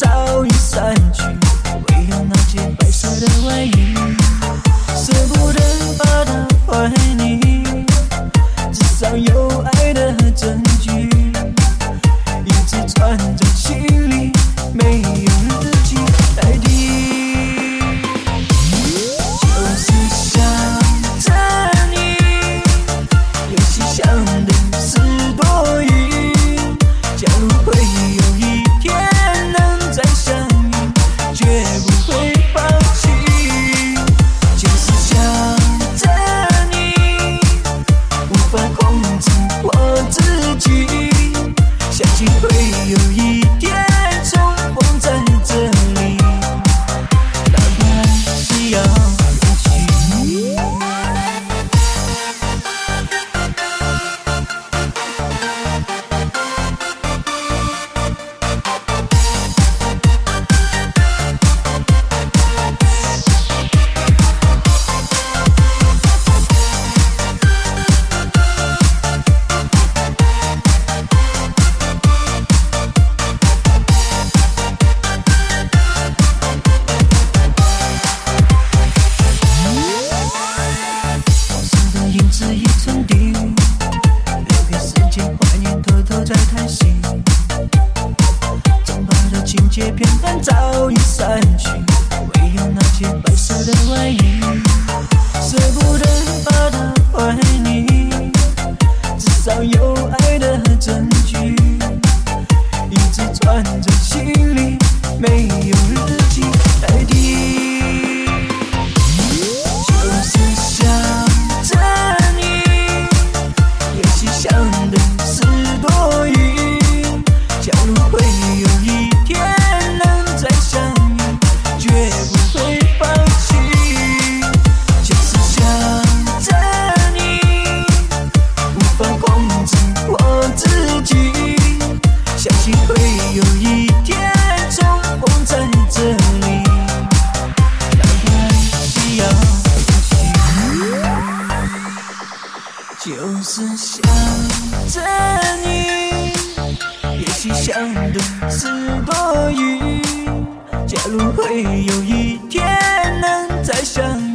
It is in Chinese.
早已散去唯有那件白色的外衣舍不得把它还你至少有爱的真。白色的外衣，舍不得把它还你，至少有爱的证据，一直攥着心。想着你，也许想的是多余。假如会有一天能再相遇。